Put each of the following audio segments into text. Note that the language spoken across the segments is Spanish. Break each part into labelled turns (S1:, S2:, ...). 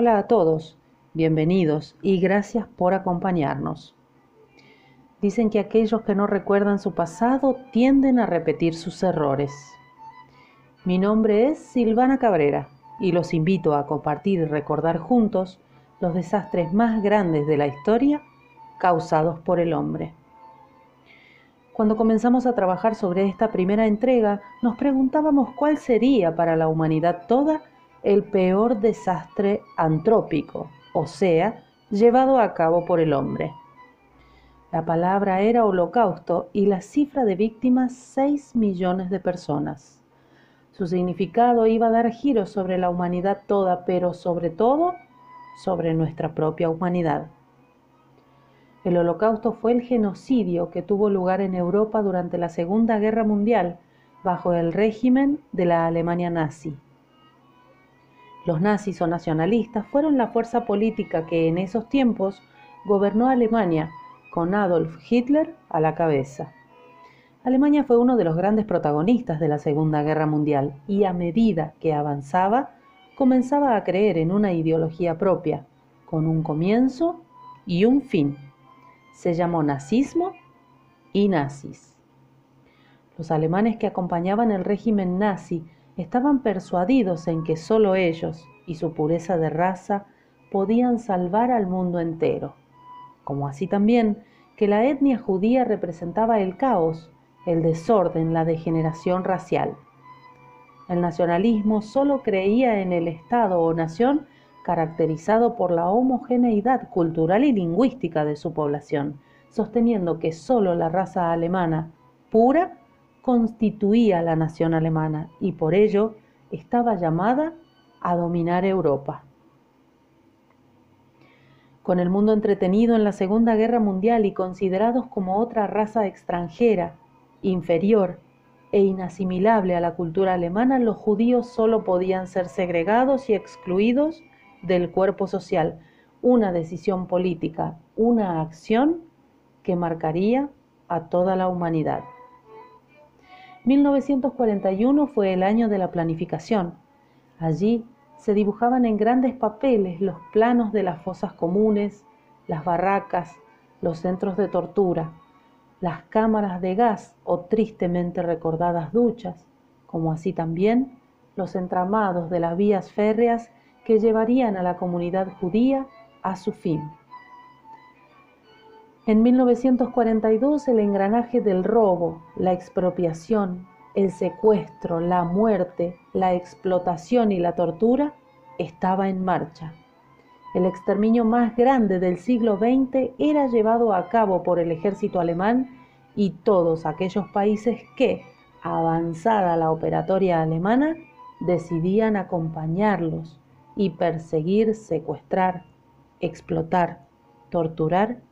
S1: Hola a todos, bienvenidos y gracias por acompañarnos. Dicen que aquellos que no recuerdan su pasado tienden a repetir sus errores. Mi nombre es Silvana Cabrera y los invito a compartir y recordar juntos los desastres más grandes de la historia causados por el hombre. Cuando comenzamos a trabajar sobre esta primera entrega, nos preguntábamos cuál sería para la humanidad toda el peor desastre antrópico, o sea, llevado a cabo por el hombre. La palabra era holocausto y la cifra de víctimas 6 millones de personas. Su significado iba a dar giro sobre la humanidad toda, pero sobre todo sobre nuestra propia humanidad. El holocausto fue el genocidio que tuvo lugar en Europa durante la Segunda Guerra Mundial bajo el régimen de la Alemania nazi. Los nazis o nacionalistas fueron la fuerza política que en esos tiempos gobernó Alemania, con Adolf Hitler a la cabeza. Alemania fue uno de los grandes protagonistas de la Segunda Guerra Mundial y a medida que avanzaba, comenzaba a creer en una ideología propia, con un comienzo y un fin. Se llamó nazismo y nazis. Los alemanes que acompañaban el régimen nazi estaban persuadidos en que sólo ellos y su pureza de raza podían salvar al mundo entero, como así también que la etnia judía representaba el caos, el desorden, la degeneración racial. El nacionalismo sólo creía en el Estado o nación caracterizado por la homogeneidad cultural y lingüística de su población, sosteniendo que sólo la raza alemana pura constituía la nación alemana y por ello estaba llamada a dominar Europa. Con el mundo entretenido en la Segunda Guerra Mundial y considerados como otra raza extranjera, inferior e inasimilable a la cultura alemana, los judíos solo podían ser segregados y excluidos del cuerpo social, una decisión política, una acción que marcaría a toda la humanidad. 1941 fue el año de la planificación. Allí se dibujaban en grandes papeles los planos de las fosas comunes, las barracas, los centros de tortura, las cámaras de gas o tristemente recordadas duchas, como así también los entramados de las vías férreas que llevarían a la comunidad judía a su fin. En 1942 el engranaje del robo, la expropiación, el secuestro, la muerte, la explotación y la tortura estaba en marcha. El exterminio más grande del siglo XX era llevado a cabo por el ejército alemán y todos aquellos países que, avanzada la operatoria alemana, decidían acompañarlos y perseguir, secuestrar, explotar, torturar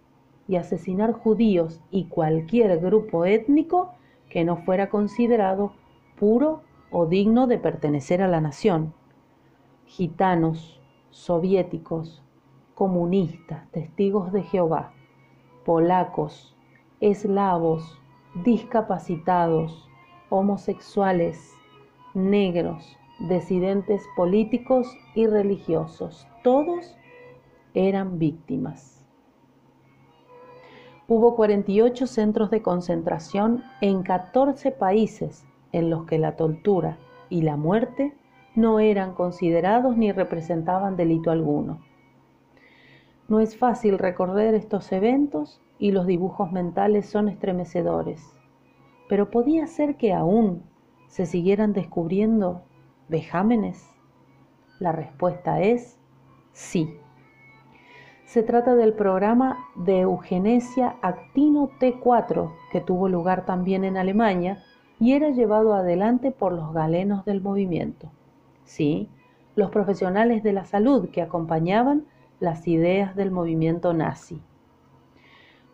S1: y asesinar judíos y cualquier grupo étnico que no fuera considerado puro o digno de pertenecer a la nación. Gitanos, soviéticos, comunistas, testigos de Jehová, polacos, eslavos, discapacitados, homosexuales, negros, disidentes políticos y religiosos, todos eran víctimas. Hubo 48 centros de concentración en 14 países en los que la tortura y la muerte no eran considerados ni representaban delito alguno. No es fácil recorrer estos eventos y los dibujos mentales son estremecedores, pero podía ser que aún se siguieran descubriendo vejámenes. La respuesta es sí. Se trata del programa de eugenesia Actino T4, que tuvo lugar también en Alemania y era llevado adelante por los galenos del movimiento. Sí, los profesionales de la salud que acompañaban las ideas del movimiento nazi.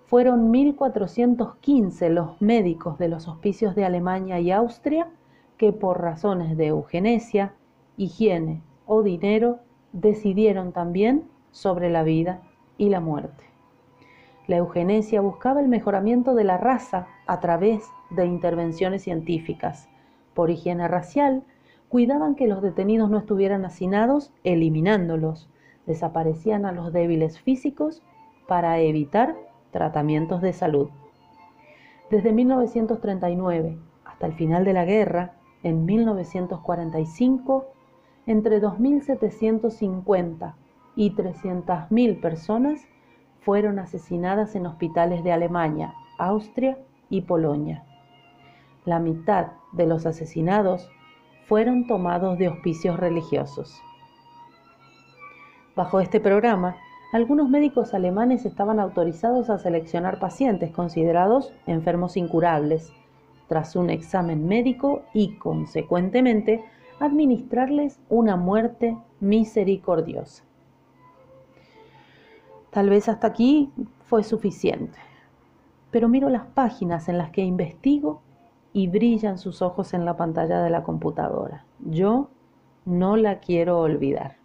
S1: Fueron 1415 los médicos de los hospicios de Alemania y Austria que por razones de eugenesia, higiene o dinero decidieron también sobre la vida y la muerte. La eugenesia buscaba el mejoramiento de la raza a través de intervenciones científicas. Por higiene racial, cuidaban que los detenidos no estuvieran hacinados, eliminándolos, desaparecían a los débiles físicos para evitar tratamientos de salud. Desde 1939 hasta el final de la guerra, en 1945, entre 2.750 y 300.000 personas fueron asesinadas en hospitales de Alemania, Austria y Polonia. La mitad de los asesinados fueron tomados de hospicios religiosos. Bajo este programa, algunos médicos alemanes estaban autorizados a seleccionar pacientes considerados enfermos incurables, tras un examen médico y, consecuentemente, administrarles una muerte misericordiosa. Tal vez hasta aquí fue suficiente, pero miro las páginas en las que investigo y brillan sus ojos en la pantalla de la computadora. Yo no la quiero olvidar.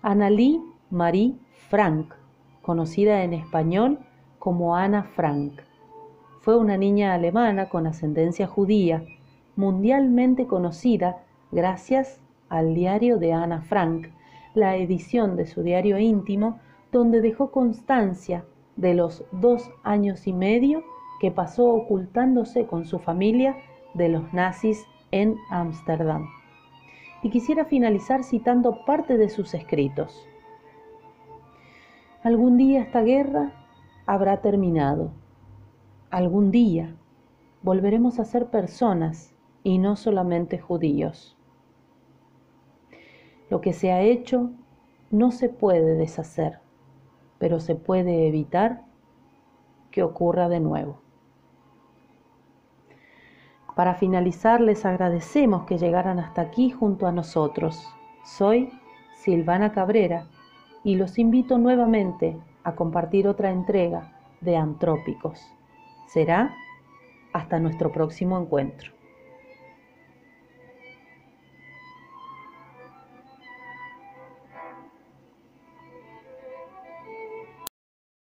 S1: Annalie Marie Frank, conocida en español como Ana Frank, fue una niña alemana con ascendencia judía, mundialmente conocida gracias al diario de Ana Frank, la edición de su diario íntimo, donde dejó constancia de los dos años y medio que pasó ocultándose con su familia de los nazis en Ámsterdam. Y quisiera finalizar citando parte de sus escritos. Algún día esta guerra habrá terminado. Algún día volveremos a ser personas y no solamente judíos. Lo que se ha hecho no se puede deshacer, pero se puede evitar que ocurra de nuevo. Para finalizar, les agradecemos que llegaran hasta aquí junto a nosotros. Soy Silvana Cabrera y los invito nuevamente a compartir otra entrega de Antrópicos. Será hasta nuestro próximo encuentro.